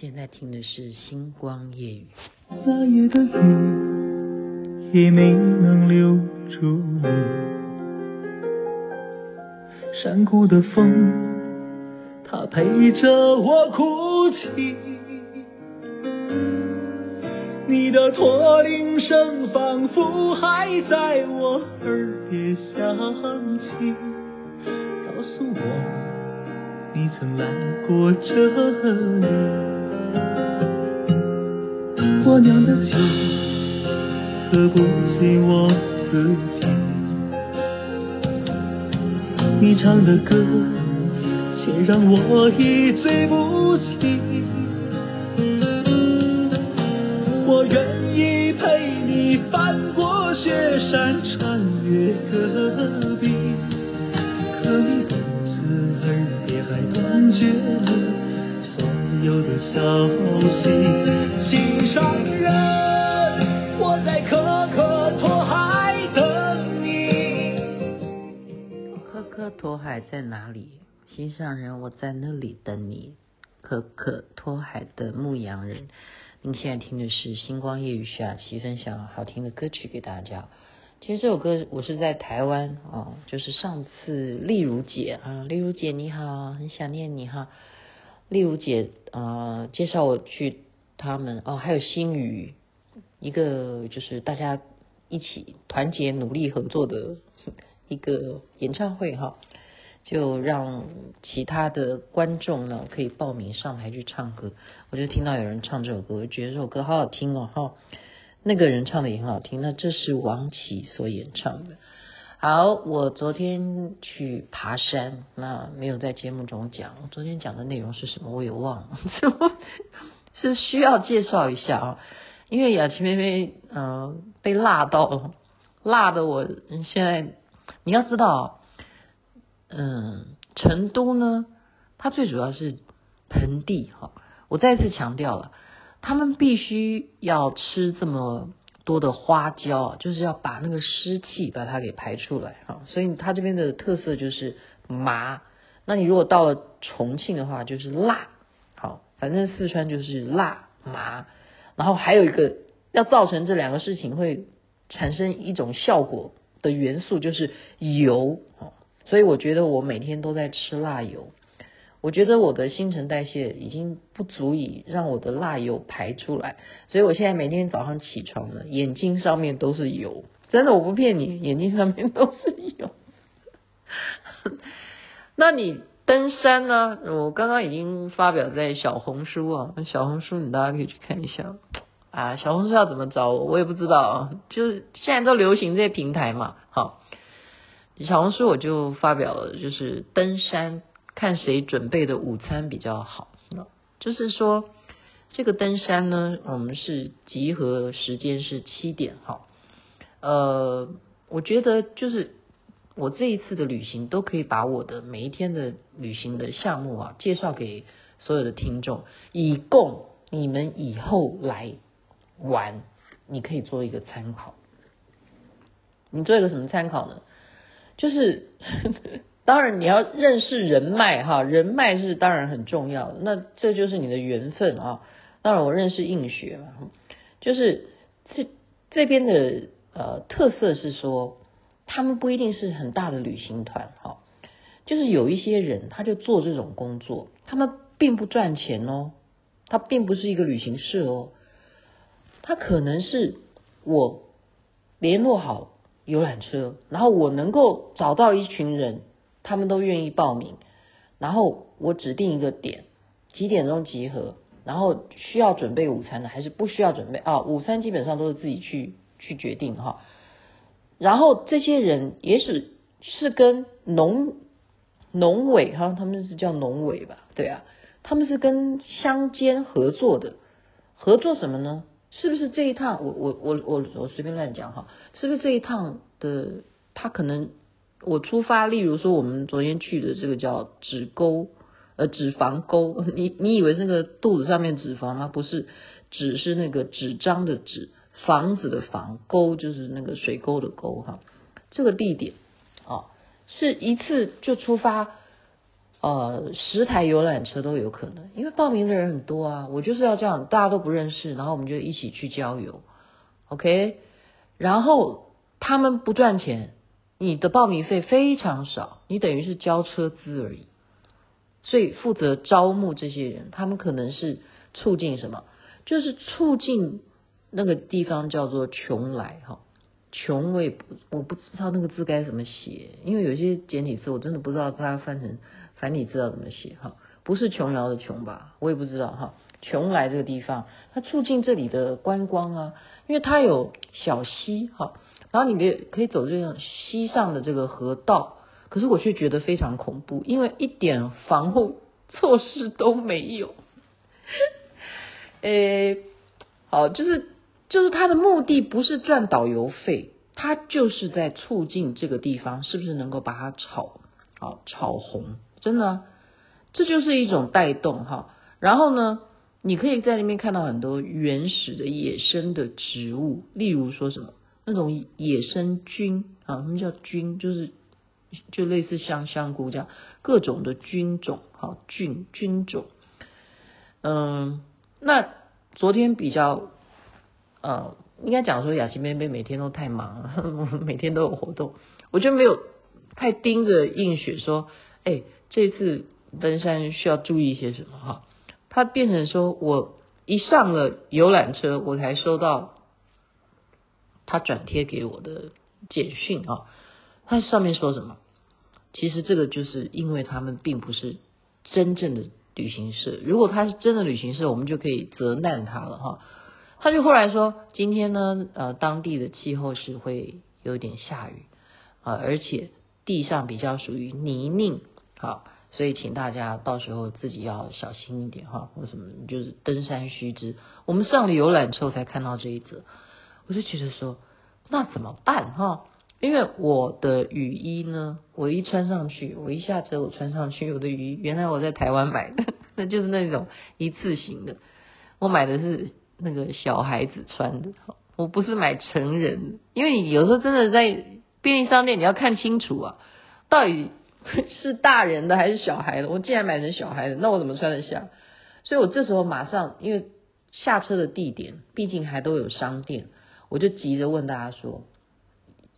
现在听的是《星光夜语》。那夜的雨也没能留住你，山谷的风，它陪着我哭泣。你的驼铃声仿佛还在我耳边响起，告诉我。你曾来过这里，我酿的酒喝不醉我自己，你唱的歌却让我一醉不起。我愿意陪你翻过雪山，穿越戈壁，可你有的消息，心上人，我在可可托海等你。可可托海在哪里？心上人，我在那里等你。可可托海的牧羊人，您现在听的是星光夜语徐雅琪分享好听的歌曲给大家。其实这首歌我是在台湾哦，就是上次丽如姐啊，丽如姐你好，很想念你哈。丽如姐啊、介绍我去他们哦，还有新宇，一个就是大家一起团结努力合作的一个演唱会哈，就让其他的观众呢可以报名上台去唱歌。我就听到有人唱这首歌，我觉得这首歌好好听哦哈。那个人唱的也很好听，那这是王琦所演唱的。好，我昨天去爬山，那没有在节目中讲。昨天讲的内容是什么，我也忘了，是需要介绍一下啊。因为雅琪妹妹嗯、被辣到了，辣的我现在你要知道，嗯，成都呢，它最主要是盆地哈。我再次强调了。他们必须要吃这么多的花椒，就是要把那个湿气把它给排出来哈。所以它这边的特色就是麻。那你如果到了重庆的话，就是辣。好，反正四川就是辣麻。然后还有一个要造成这两个事情会产生一种效果的元素，就是油。所以我觉得我每天都在吃辣油。我觉得我的新陈代谢已经不足以让我的辣油排出来，所以我现在每天早上起床呢，眼睛上面都是油，真的我不骗你，眼睛上面都是油。那你登山呢？我刚刚已经发表在小红书啊，小红书你大家可以去看一下啊。小红书要怎么找我？我也不知道啊，就是现在都流行这些平台嘛。好，小红书我就发表了，就是登山。看谁准备的午餐比较好，就是说这个登山呢，我们是集合时间是七点哈。呃，我觉得就是我这一次的旅行都可以把我的每一天的旅行的项目啊介绍给所有的听众，以供你们以后来玩，你可以做一个参考。你做一个什么参考呢？就是。当然，你要认识人脉哈，人脉是当然很重要。那这就是你的缘分啊。当然，我认识映雪嘛，就是这这边的呃特色是说，他们不一定是很大的旅行团哈，就是有一些人他就做这种工作，他们并不赚钱哦，他并不是一个旅行社哦，他可能是我联络好游览车，然后我能够找到一群人。他们都愿意报名，然后我指定一个点，几点钟集合，然后需要准备午餐的还是不需要准备啊？午餐基本上都是自己去去决定哈。然后这些人也许是跟农农委哈，他们是叫农委吧？对啊，他们是跟乡间合作的，合作什么呢？是不是这一趟我我我我我随便乱讲哈？是不是这一趟的他可能？我出发，例如说我们昨天去的这个叫脂沟，呃，脂肪沟，你你以为那个肚子上面脂肪吗？不是，脂是那个纸张的纸，房子的房，沟就是那个水沟的沟哈。这个地点啊，是一次就出发，呃十台游览车都有可能，因为报名的人很多啊。我就是要这样，大家都不认识，然后我们就一起去郊游，OK。然后他们不赚钱，你的报名费非常少，你等于是交车资而已。所以负责招募这些人，他们可能是促进什么？就是促进那个地方叫做穷来哈。穷我也不我不知道那个字该怎么写，因为有些简体字我真的不知道它翻成繁体字要怎么写哈。不是琼瑶的琼吧？我也不知道哈。穷来这个地方，它促进这里的观光啊，因为它有小溪哈，然后你也可以走这样溪上的这个河道。可是我却觉得非常恐怖，因为一点防护措施都没有。诶，好，就是就是他的目的不是赚导游费，他就是在促进这个地方是不是能够把它炒好炒红，真的，这就是一种带动哈。然后呢，你可以在那边看到很多原始的野生的植物，例如说什么那种野生菌啊，什么叫菌？就是。就类似像香菇这样各种的菌种，好菌菌种。嗯，那昨天比较，呃，应该讲说雅琪妹妹每天都太忙了，每天都有活动，我就没有太盯着映雪说，哎，这次登山需要注意些什么哈？它变成说我一上了游览车，我才收到他转贴给我的简讯啊，他上面说什么？其实这个就是因为他们并不是真正的旅行社，如果他是真的旅行社，我们就可以责难他了哈。他就后来说，今天呢，呃，当地的气候是会有点下雨啊，而且地上比较属于泥泞，好，所以请大家到时候自己要小心一点哈，或什么就是登山须知。我们上了游览车才看到这一则，我就觉得说，那怎么办哈？因为我的雨衣呢，我一穿上去，我一下车我穿上去，我的雨衣原来我在台湾买的，那就是那种一次性的，我买的是那个小孩子穿的，我不是买成人，因为你有时候真的在便利商店你要看清楚啊，到底是大人的还是小孩的，我既然买成小孩的，那我怎么穿得下？所以我这时候马上，因为下车的地点毕竟还都有商店，我就急着问大家说。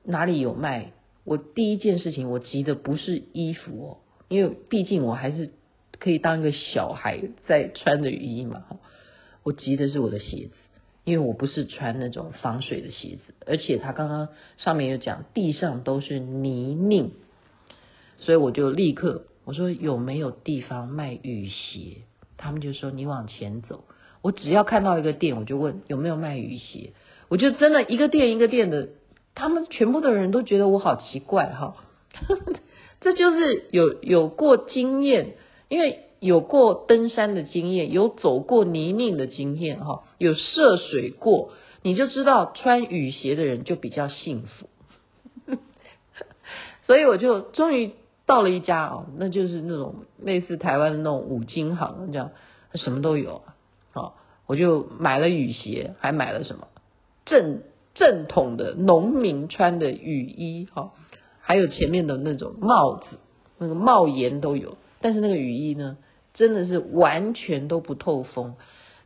哪里有卖？我第一件事情，我急的不是衣服哦，因为毕竟我还是可以当一个小孩在穿着雨衣嘛。我急的是我的鞋子，因为我不是穿那种防水的鞋子，而且他刚刚上面有讲地上都是泥泞，所以我就立刻我说有没有地方卖雨鞋？他们就说你往前走。我只要看到一个店，我就问有没有卖雨鞋，我就真的一个店一个店的。他们全部的人都觉得我好奇怪哈，这就是有有过经验，因为有过登山的经验，有走过泥泞的经验哈，有涉水过，你就知道穿雨鞋的人就比较幸福。所以我就终于到了一家哦，那就是那种类似台湾的那种五金行，这样什么都有啊，哦我就买了雨鞋，还买了什么正。正统的农民穿的雨衣，哈，还有前面的那种帽子，那个帽檐都有。但是那个雨衣呢，真的是完全都不透风，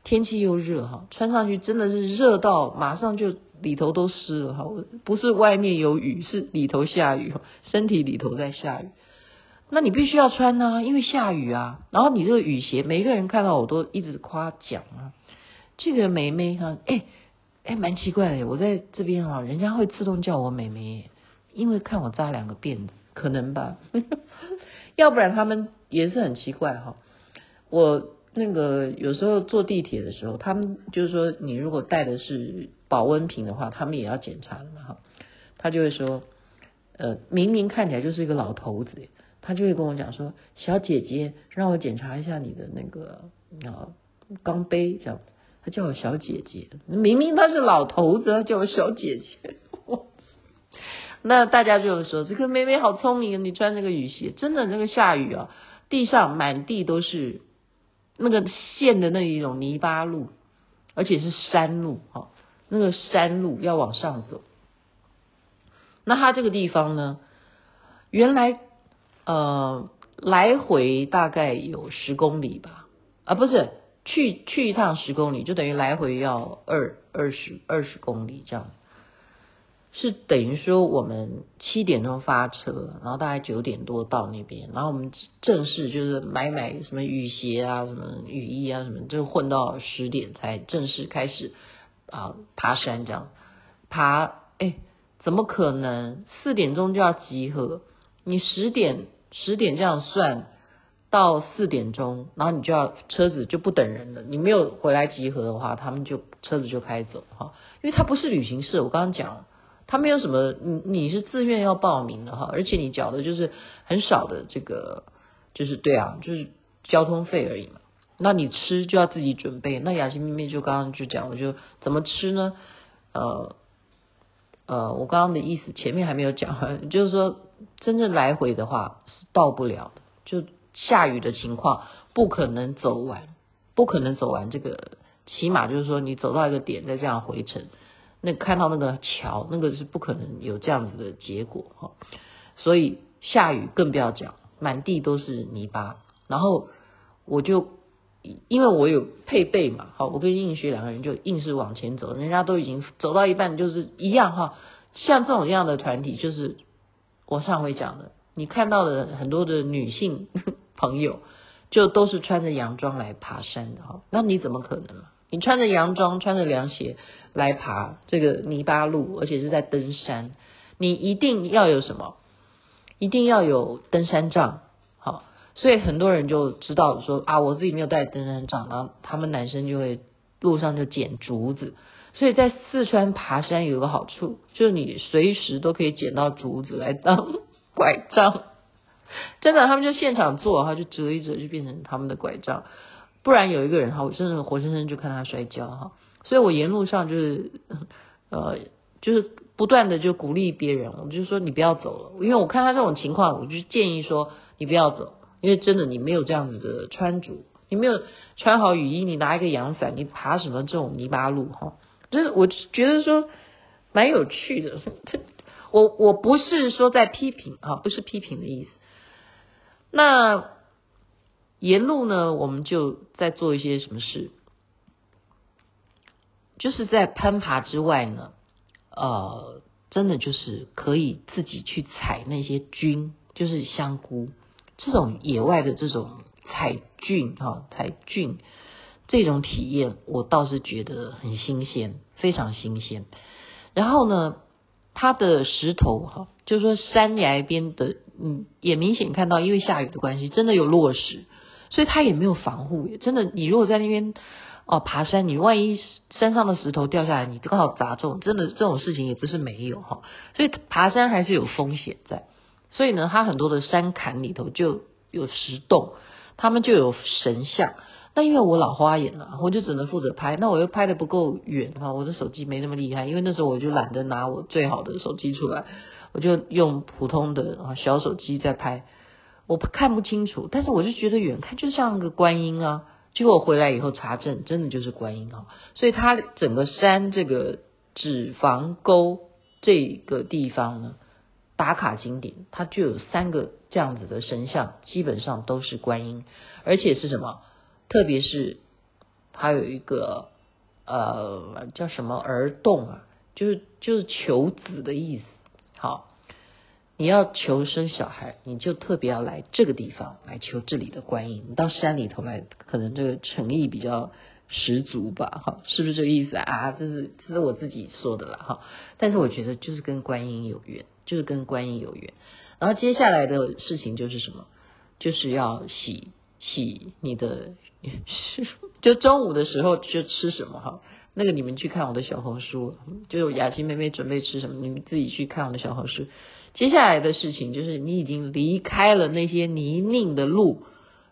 天气又热，哈，穿上去真的是热到马上就里头都湿了，哈，不是外面有雨，是里头下雨，身体里头在下雨。那你必须要穿啊，因为下雨啊。然后你这个雨鞋，每一个人看到我都一直夸奖啊，这个妹妹哈，哎。哎，蛮奇怪的，我在这边哈，人家会自动叫我妹妹，因为看我扎两个辫子，可能吧，要不然他们也是很奇怪哈。我那个有时候坐地铁的时候，他们就是说，你如果带的是保温瓶的话，他们也要检查的嘛哈。他就会说，呃，明明看起来就是一个老头子，他就会跟我讲说，小姐姐，让我检查一下你的那个啊钢杯这样子。他叫我小姐姐，明明他是老头子，他叫我小姐姐。那大家就说这个妹妹好聪明，你穿那个雨鞋，真的那个下雨啊，地上满地都是那个陷的那一种泥巴路，而且是山路哈，那个山路要往上走。那他这个地方呢，原来呃来回大概有十公里吧，啊，不是，去去一趟十公里，就等于来回要二二十二十公里这样。是等于说我们七点钟发车，然后大概九点多到那边，然后我们正式就是买买什么雨鞋啊、什么雨衣啊、什么，就混到十点才正式开始啊爬山这样。爬，哎，怎么可能？四点钟就要集合，你十点十点这样算到四点钟，然后你就要车子就不等人了。你没有回来集合的话，他们就车子就开走哈，因为它不是旅行社，我刚刚讲了。他没有什么，你你是自愿要报名的哈，而且你缴的就是很少的这个，就是对啊，就是交通费而已嘛。那你吃就要自己准备。那雅欣妹妹就刚刚就讲我，就怎么吃呢？呃呃，我刚刚的意思前面还没有讲，就是说真正来回的话是到不了的，就下雨的情况不可能走完，不可能走完这个，起码就是说你走到一个点再这样回程。那看到那个桥，那个是不可能有这样子的结果哈，所以下雨更不要讲，满地都是泥巴。然后我就因为我有配备嘛，好，我跟映雪两个人就硬是往前走，人家都已经走到一半，就是一样哈。像这种样的团体，就是我上回讲的，你看到的很多的女性朋友，就都是穿着洋装来爬山的哈，那你怎么可能？你穿着洋装，穿着凉鞋来爬这个泥巴路，而且是在登山，你一定要有什么？一定要有登山杖，好，所以很多人就知道说啊，我自己没有带登山杖，然后他们男生就会路上就捡竹子，所以在四川爬山有个好处，就是你随时都可以捡到竹子来当 拐杖，真的，他们就现场做，哈，就折一折就变成他们的拐杖。不然有一个人哈，我真的活生生就看他摔跤哈，所以我沿路上就是 呃，就是不断的就鼓励别人，我就说你不要走。了，因为我看他这种情况，我就建议说你不要走，因为真的你没有这样子的穿着，你没有穿好雨衣，你拿一个阳伞，你爬什么这种泥巴路哈，就是我觉得说蛮有趣的，我我不是说在批评啊，不是批评的意思，那。沿路呢，我们就在做一些什么事，就是在攀爬之外呢，呃，真的就是可以自己去采那些菌，就是香菇这种野外的这种采菌哈，采菌这种体验，我倒是觉得很新鲜，非常新鲜。然后呢，它的石头哈，就是说山崖边的，嗯，也明显看到，因为下雨的关系，真的有落石。所以它也没有防护，真的，你如果在那边哦爬山，你万一山上的石头掉下来，你刚好砸中，真的这种事情也不是没有哈。所以爬山还是有风险在。所以呢，它很多的山坎里头就有石洞，他们就有神像。那因为我老花眼了，我就只能负责拍，那我又拍的不够远哈，我的手机没那么厉害，因为那时候我就懒得拿我最好的手机出来，我就用普通的啊小手机在拍。我看不清楚，但是我就觉得远看就像个观音啊。结果我回来以后查证，真的就是观音啊。所以它整个山这个纸房沟这个地方呢，打卡景点，它就有三个这样子的神像，基本上都是观音，而且是什么？特别是它有一个呃叫什么儿洞啊，就是就是求子的意思。好。你要求生小孩，你就特别要来这个地方来求这里的观音。你到山里头来，可能这个诚意比较十足吧？哈，是不是这个意思？啊，这是这是我自己说的了哈。但是我觉得就是跟观音有缘，就是跟观音有缘。然后接下来的事情就是什么？就是要洗洗你的，就中午的时候就吃什么哈？那个你们去看我的小红书，就是雅琪妹妹准备吃什么，你们自己去看我的小红书。接下来的事情就是，你已经离开了那些泥泞的路，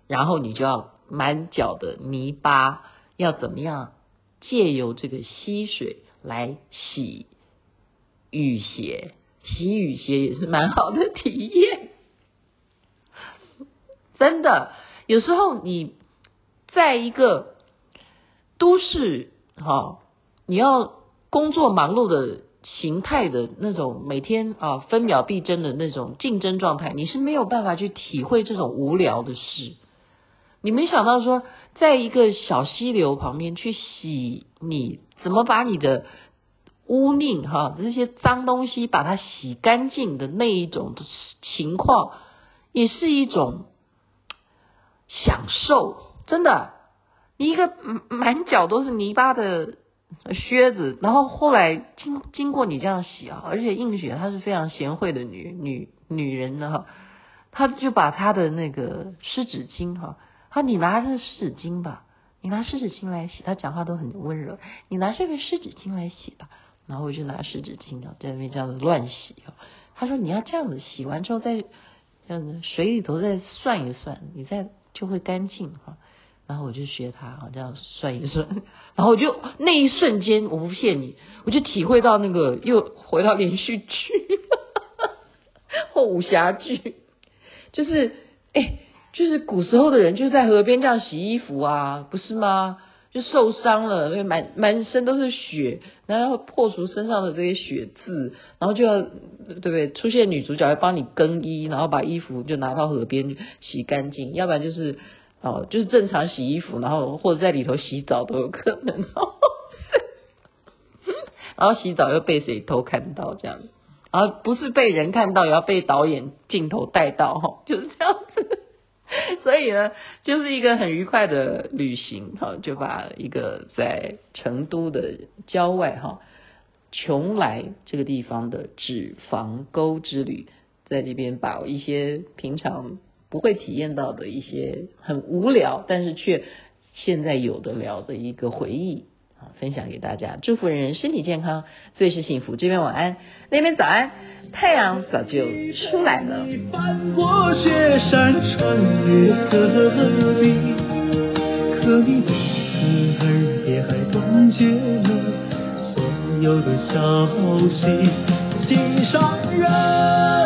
然后你就要满脚的泥巴，要怎么样借由这个溪水来洗雨鞋？洗雨鞋也是蛮好的体验，真的。有时候你在一个都市，哈，你要工作忙碌的形态的那种每天啊分秒必争的那种竞争状态，你是没有办法去体会这种无聊的事。你没想到说，在一个小溪流旁边去洗你，怎么把你的污腻哈这些脏东西把它洗干净的那一种情况，也是一种享受。真的，你一个满脚都是泥巴的靴子，然后后来经经过你这样洗啊，而且映雪她是非常贤惠的女女女人呢哈，她就把她的那个湿纸巾哈。好，你拿这个湿纸巾吧，你拿湿纸巾来洗。她讲话都很温柔，你拿这个湿纸巾来洗吧。然后我就拿湿纸巾啊，在那边这样子乱洗啊。她说你要这样子洗完之后，再这样子水里头再涮一涮，你再就会干净哈。然后我就学他啊，这样涮一算。然后我就那一瞬间，我不骗你，我就体会到那个又回到连续剧或武侠剧，就是哎。就是古时候的人就在河边这样洗衣服啊，不是吗？就受伤了，满满身都是血，然后破除身上的这些血渍，然后就要对不对？出现女主角要帮你更衣，然后把衣服就拿到河边洗干净，要不然就是哦，就是正常洗衣服，然后或者在里头洗澡都有可能，然后洗澡又被谁偷看到这样，而不是被人看到，也要被导演镜头带到哈，就是这样子。所以呢，就是一个很愉快的旅行哈，就把一个在成都的郊外哈，邛崃这个地方的纸房沟之旅，在这边把一些平常不会体验到的一些很无聊，但是却现在有的聊的一个回忆啊。分享给大家，祝福人人身体健康，最是幸福。这边晚安，那边早安，太阳早就出来了。可你的耳边还断绝了所有的消息，心上人。